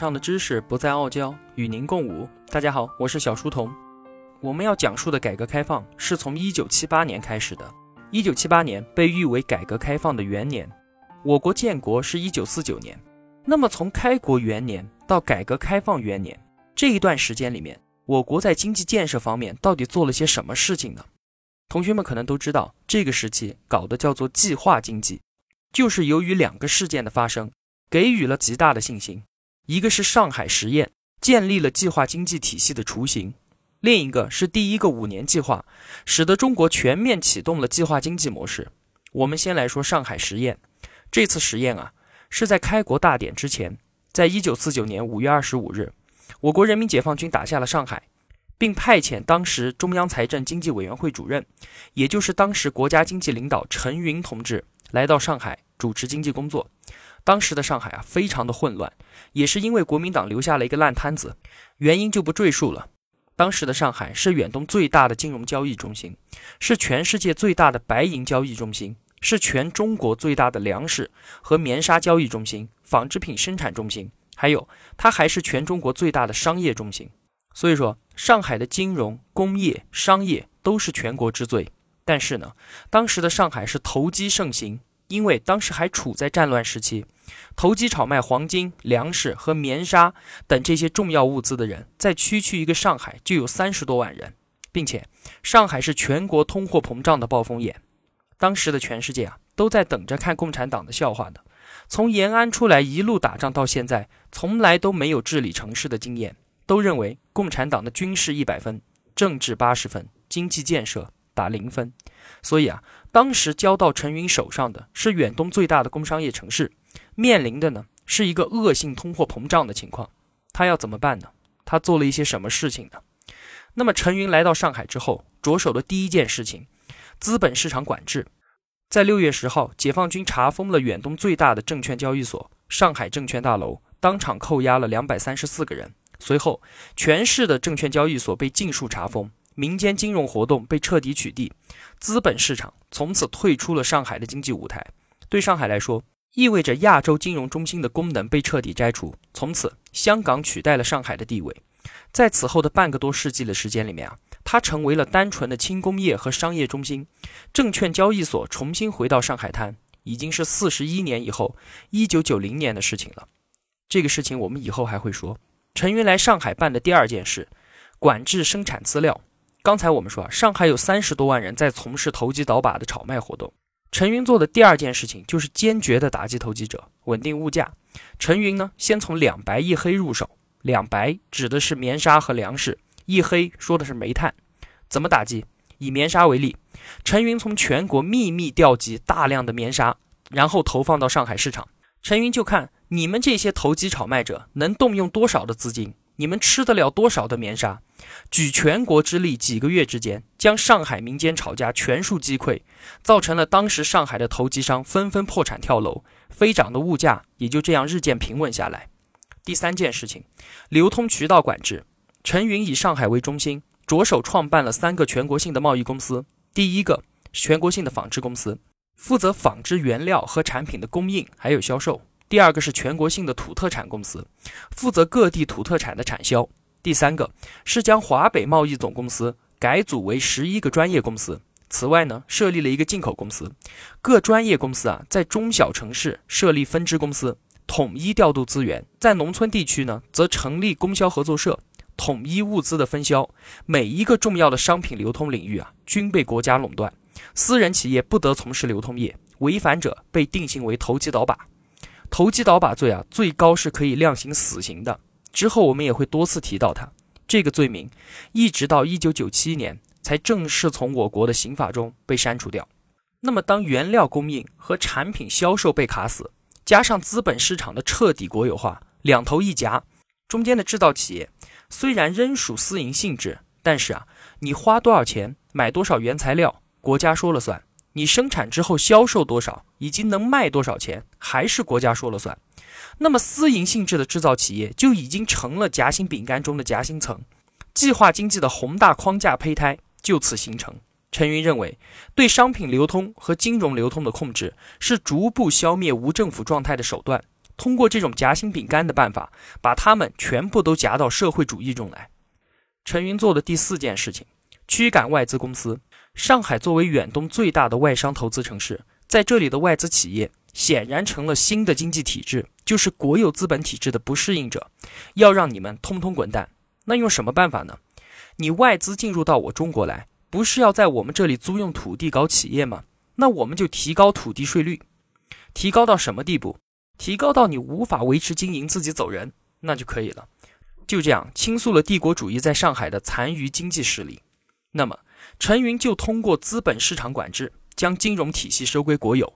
上的知识不再傲娇，与您共舞。大家好，我是小书童。我们要讲述的改革开放是从一九七八年开始的。一九七八年被誉为改革开放的元年。我国建国是一九四九年。那么从开国元年到改革开放元年这一段时间里面，我国在经济建设方面到底做了些什么事情呢？同学们可能都知道，这个时期搞的叫做计划经济，就是由于两个事件的发生，给予了极大的信心。一个是上海实验建立了计划经济体系的雏形，另一个是第一个五年计划，使得中国全面启动了计划经济模式。我们先来说上海实验，这次实验啊是在开国大典之前，在一九四九年五月二十五日，我国人民解放军打下了上海，并派遣当时中央财政经济委员会主任，也就是当时国家经济领导陈云同志来到上海主持经济工作。当时的上海啊，非常的混乱，也是因为国民党留下了一个烂摊子，原因就不赘述了。当时的上海是远东最大的金融交易中心，是全世界最大的白银交易中心，是全中国最大的粮食和棉纱交易中心、纺织品生产中心，还有它还是全中国最大的商业中心。所以说，上海的金融、工业、商业都是全国之最。但是呢，当时的上海是投机盛行。因为当时还处在战乱时期，投机炒卖黄金、粮食和棉纱等这些重要物资的人，在区区一个上海就有三十多万人，并且上海是全国通货膨胀的暴风眼。当时的全世界啊，都在等着看共产党的笑话呢。从延安出来一路打仗到现在，从来都没有治理城市的经验，都认为共产党的军事一百分，政治八十分，经济建设打零分。所以啊。当时交到陈云手上的是远东最大的工商业城市，面临的呢是一个恶性通货膨胀的情况，他要怎么办呢？他做了一些什么事情呢？那么陈云来到上海之后，着手的第一件事情，资本市场管制。在六月十号，解放军查封了远东最大的证券交易所上海证券大楼，当场扣押了两百三十四个人。随后，全市的证券交易所被尽数查封。民间金融活动被彻底取缔，资本市场从此退出了上海的经济舞台。对上海来说，意味着亚洲金融中心的功能被彻底摘除。从此，香港取代了上海的地位。在此后的半个多世纪的时间里面啊，它成为了单纯的轻工业和商业中心。证券交易所重新回到上海滩，已经是四十一年以后，一九九零年的事情了。这个事情我们以后还会说。陈云来上海办的第二件事，管制生产资料。刚才我们说啊，上海有三十多万人在从事投机倒把的炒卖活动。陈云做的第二件事情就是坚决的打击投机者，稳定物价。陈云呢，先从两白一黑入手。两白指的是棉纱和粮食，一黑说的是煤炭。怎么打击？以棉纱为例，陈云从全国秘密调集大量的棉纱，然后投放到上海市场。陈云就看你们这些投机炒卖者能动用多少的资金。你们吃得了多少的棉纱？举全国之力，几个月之间将上海民间炒家全数击溃，造成了当时上海的投机商纷纷破产跳楼，飞涨的物价也就这样日渐平稳下来。第三件事情，流通渠道管制。陈云以上海为中心，着手创办了三个全国性的贸易公司。第一个，全国性的纺织公司，负责纺织原料和产品的供应还有销售。第二个是全国性的土特产公司，负责各地土特产的产销。第三个是将华北贸易总公司改组为十一个专业公司。此外呢，设立了一个进口公司。各专业公司啊，在中小城市设立分支公司，统一调度资源；在农村地区呢，则成立供销合作社，统一物资的分销。每一个重要的商品流通领域啊，均被国家垄断，私人企业不得从事流通业，违反者被定性为投机倒把。投机倒把罪啊，最高是可以量刑死刑的。之后我们也会多次提到它这个罪名，一直到一九九七年才正式从我国的刑法中被删除掉。那么，当原料供应和产品销售被卡死，加上资本市场的彻底国有化，两头一夹，中间的制造企业虽然仍属私营性质，但是啊，你花多少钱买多少原材料，国家说了算。你生产之后销售多少，以及能卖多少钱，还是国家说了算。那么私营性质的制造企业就已经成了夹心饼干中的夹心层，计划经济的宏大框架胚胎就此形成。陈云认为，对商品流通和金融流通的控制是逐步消灭无政府状态的手段，通过这种夹心饼干的办法，把他们全部都夹到社会主义中来。陈云做的第四件事情，驱赶外资公司。上海作为远东最大的外商投资城市，在这里的外资企业显然成了新的经济体制，就是国有资本体制的不适应者，要让你们通通滚蛋。那用什么办法呢？你外资进入到我中国来，不是要在我们这里租用土地搞企业吗？那我们就提高土地税率，提高到什么地步？提高到你无法维持经营，自己走人，那就可以了。就这样倾诉了帝国主义在上海的残余经济实力。那么，陈云就通过资本市场管制，将金融体系收归国有；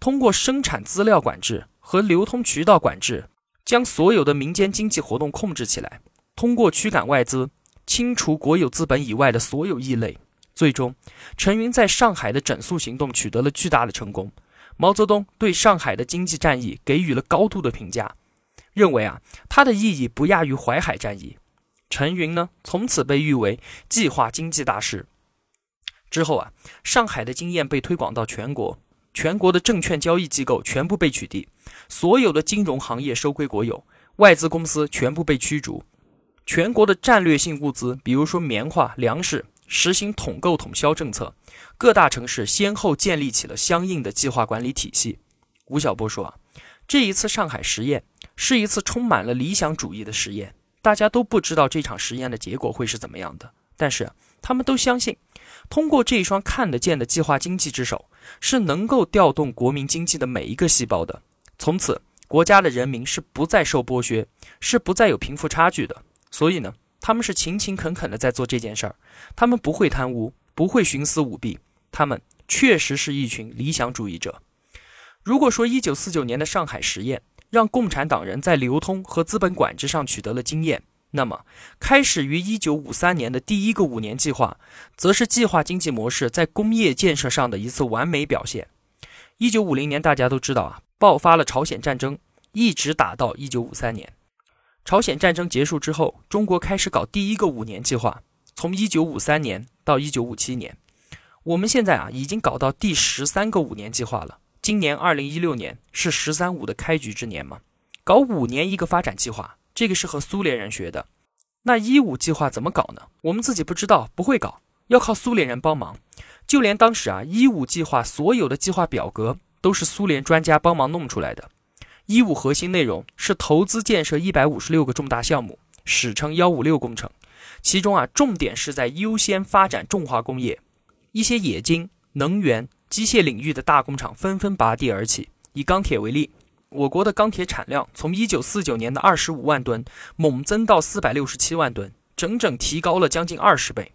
通过生产资料管制和流通渠道管制，将所有的民间经济活动控制起来；通过驱赶外资，清除国有资本以外的所有异类。最终，陈云在上海的整肃行动取得了巨大的成功。毛泽东对上海的经济战役给予了高度的评价。认为啊，它的意义不亚于淮海战役。陈云呢，从此被誉为计划经济大师。之后啊，上海的经验被推广到全国，全国的证券交易机构全部被取缔，所有的金融行业收归国有，外资公司全部被驱逐，全国的战略性物资，比如说棉花、粮食，实行统购统销政策，各大城市先后建立起了相应的计划管理体系。吴晓波说啊，这一次上海实验。是一次充满了理想主义的实验，大家都不知道这场实验的结果会是怎么样的，但是他们都相信，通过这一双看得见的计划经济之手，是能够调动国民经济的每一个细胞的。从此，国家的人民是不再受剥削，是不再有贫富差距的。所以呢，他们是勤勤恳恳的在做这件事儿，他们不会贪污，不会徇私舞弊，他们确实是一群理想主义者。如果说一九四九年的上海实验，让共产党人在流通和资本管制上取得了经验。那么，开始于一九五三年的第一个五年计划，则是计划经济模式在工业建设上的一次完美表现。一九五零年，大家都知道啊，爆发了朝鲜战争，一直打到一九五三年。朝鲜战争结束之后，中国开始搞第一个五年计划，从一九五三年到一九五七年。我们现在啊，已经搞到第十三个五年计划了。今年二零一六年是“十三五”的开局之年嘛？搞五年一个发展计划，这个是和苏联人学的。那一五计划怎么搞呢？我们自己不知道，不会搞，要靠苏联人帮忙。就连当时啊，一五计划所有的计划表格都是苏联专家帮忙弄出来的。一五核心内容是投资建设一百五十六个重大项目，史称“幺五六工程”。其中啊，重点是在优先发展重化工业，一些冶金、能源。机械领域的大工厂纷纷拔地而起。以钢铁为例，我国的钢铁产量从1949年的25万吨猛增到467万吨，整整提高了将近二十倍。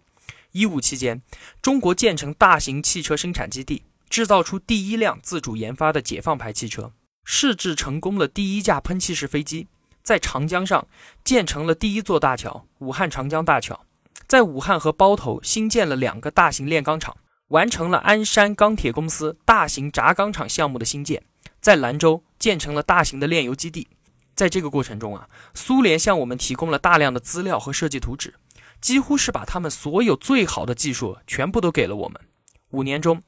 一五期间，中国建成大型汽车生产基地，制造出第一辆自主研发的解放牌汽车，试制成功了第一架喷气式飞机，在长江上建成了第一座大桥——武汉长江大桥，在武汉和包头新建了两个大型炼钢厂。完成了鞍山钢铁公司大型轧钢厂项目的新建，在兰州建成了大型的炼油基地。在这个过程中啊，苏联向我们提供了大量的资料和设计图纸，几乎是把他们所有最好的技术全部都给了我们。五年中，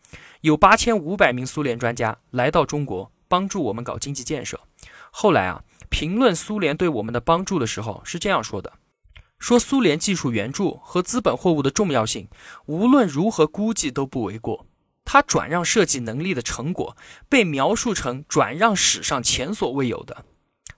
有八千五百名苏联专家来到中国，帮助我们搞经济建设。后来啊，评论苏联对我们的帮助的时候是这样说的。说苏联技术援助和资本货物的重要性，无论如何估计都不为过。他转让设计能力的成果被描述成转让史上前所未有的。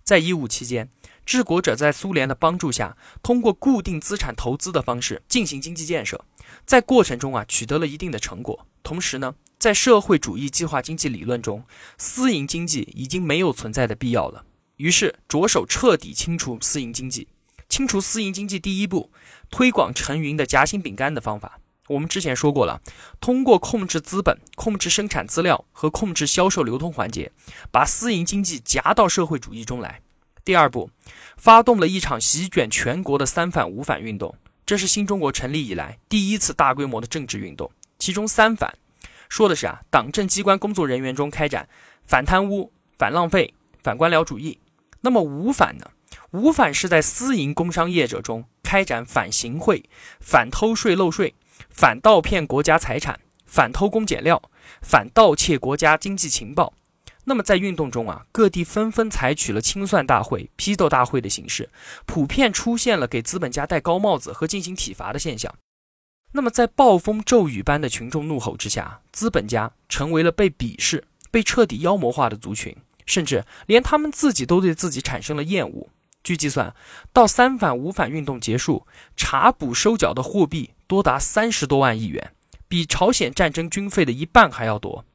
在一五期间，治国者在苏联的帮助下，通过固定资产投资的方式进行经济建设，在过程中啊取得了一定的成果。同时呢，在社会主义计划经济理论中，私营经济已经没有存在的必要了。于是着手彻底清除私营经济。清除私营经济第一步，推广陈云的夹心饼干的方法。我们之前说过了，通过控制资本、控制生产资料和控制销售流通环节，把私营经济夹到社会主义中来。第二步，发动了一场席卷全国的“三反五反”运动，这是新中国成立以来第一次大规模的政治运动。其中“三反”说的是啊，党政机关工作人员中开展反贪污、反浪费、反官僚主义。那么“五反”呢？五反是在私营工商业者中开展反行贿、反偷税漏税、反盗骗国家财产、反偷工减料、反盗窃国家经济情报。那么在运动中啊，各地纷纷采取了清算大会、批斗大会的形式，普遍出现了给资本家戴高帽子和进行体罚的现象。那么在暴风骤雨般的群众怒吼之下，资本家成为了被鄙视、被彻底妖魔化的族群，甚至连他们自己都对自己产生了厌恶。据计算，到三反五反运动结束，查补收缴的货币多达三十多万亿元，比朝鲜战争军费的一半还要多。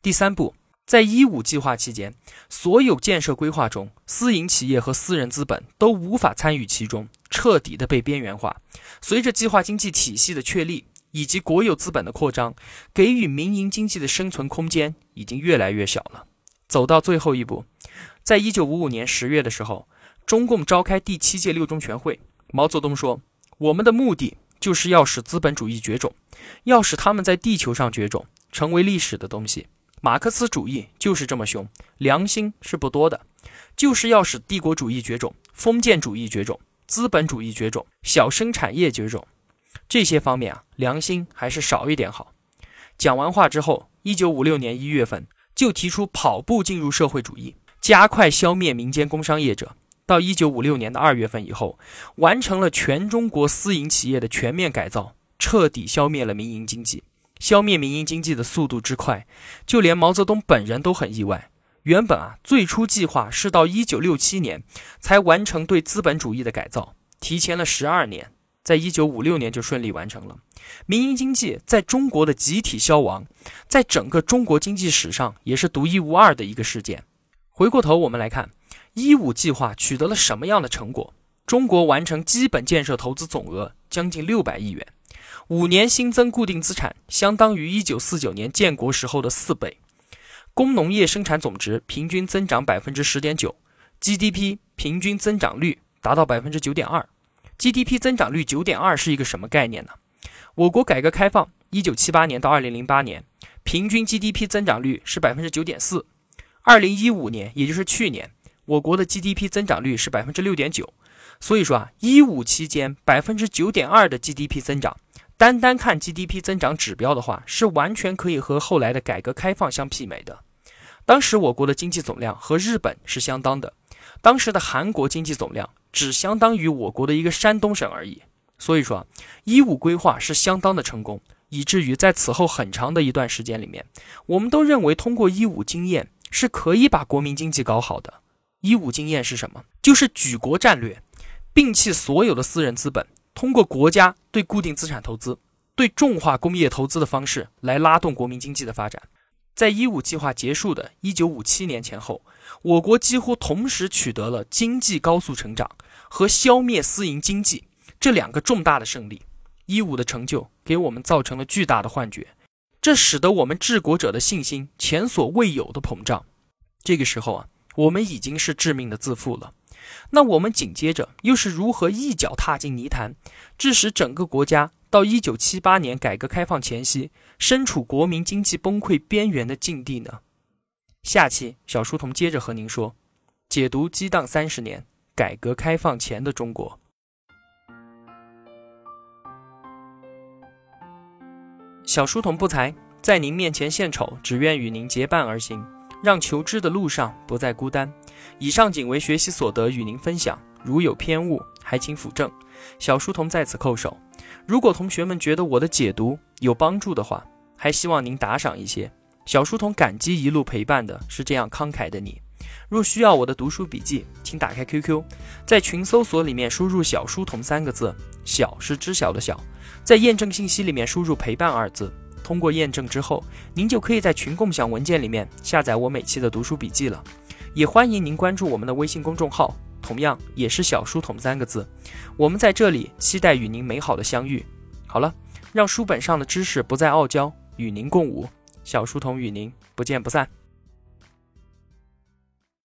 第三步。在一五计划期间，所有建设规划中，私营企业和私人资本都无法参与其中，彻底的被边缘化。随着计划经济体系的确立以及国有资本的扩张，给予民营经济的生存空间已经越来越小了。走到最后一步，在一九五五年十月的时候，中共召开第七届六中全会，毛泽东说：“我们的目的就是要使资本主义绝种，要使他们在地球上绝种，成为历史的东西。”马克思主义就是这么凶，良心是不多的，就是要使帝国主义绝种、封建主义绝种、资本主义绝种、小生产业绝种，这些方面啊，良心还是少一点好。讲完话之后，一九五六年一月份就提出跑步进入社会主义，加快消灭民间工商业者。到一九五六年的二月份以后，完成了全中国私营企业的全面改造，彻底消灭了民营经济。消灭民营经济的速度之快，就连毛泽东本人都很意外。原本啊，最初计划是到一九六七年才完成对资本主义的改造，提前了十二年，在一九五六年就顺利完成了。民营经济在中国的集体消亡，在整个中国经济史上也是独一无二的一个事件。回过头我们来看，一五计划取得了什么样的成果？中国完成基本建设投资总额将近六百亿元。五年新增固定资产相当于一九四九年建国时候的四倍，工农业生产总值平均增长百分之十点九，GDP 平均增长率达到百分之九点二。GDP 增长率九点二是一个什么概念呢？我国改革开放一九七八年到二零零八年，平均 GDP 增长率是百分之九点四。二零一五年，也就是去年，我国的 GDP 增长率是百分之六点九。所以说啊，一五期间百分之九点二的 GDP 增长。单单看 GDP 增长指标的话，是完全可以和后来的改革开放相媲美的。当时我国的经济总量和日本是相当的，当时的韩国经济总量只相当于我国的一个山东省而已。所以说啊，一五规划是相当的成功，以至于在此后很长的一段时间里面，我们都认为通过一五经验是可以把国民经济搞好的。一五经验是什么？就是举国战略，摒弃所有的私人资本。通过国家对固定资产投资、对重化工业投资的方式来拉动国民经济的发展，在“一五”计划结束的一九五七年前后，我国几乎同时取得了经济高速成长和消灭私营经济这两个重大的胜利。“一五”的成就给我们造成了巨大的幻觉，这使得我们治国者的信心前所未有的膨胀。这个时候啊，我们已经是致命的自负了。那我们紧接着又是如何一脚踏进泥潭，致使整个国家到一九七八年改革开放前夕身处国民经济崩溃边缘的境地呢？下期小书童接着和您说，解读激荡三十年改革开放前的中国。小书童不才，在您面前献丑，只愿与您结伴而行。让求知的路上不再孤单。以上仅为学习所得，与您分享。如有偏误，还请斧正。小书童在此叩首。如果同学们觉得我的解读有帮助的话，还希望您打赏一些。小书童感激一路陪伴的是这样慷慨的你。若需要我的读书笔记，请打开 QQ，在群搜索里面输入“小书童”三个字，小是知晓的小，在验证信息里面输入“陪伴”二字。通过验证之后，您就可以在群共享文件里面下载我每期的读书笔记了。也欢迎您关注我们的微信公众号，同样也是小书童三个字。我们在这里期待与您美好的相遇。好了，让书本上的知识不再傲娇，与您共舞。小书童与您不见不散。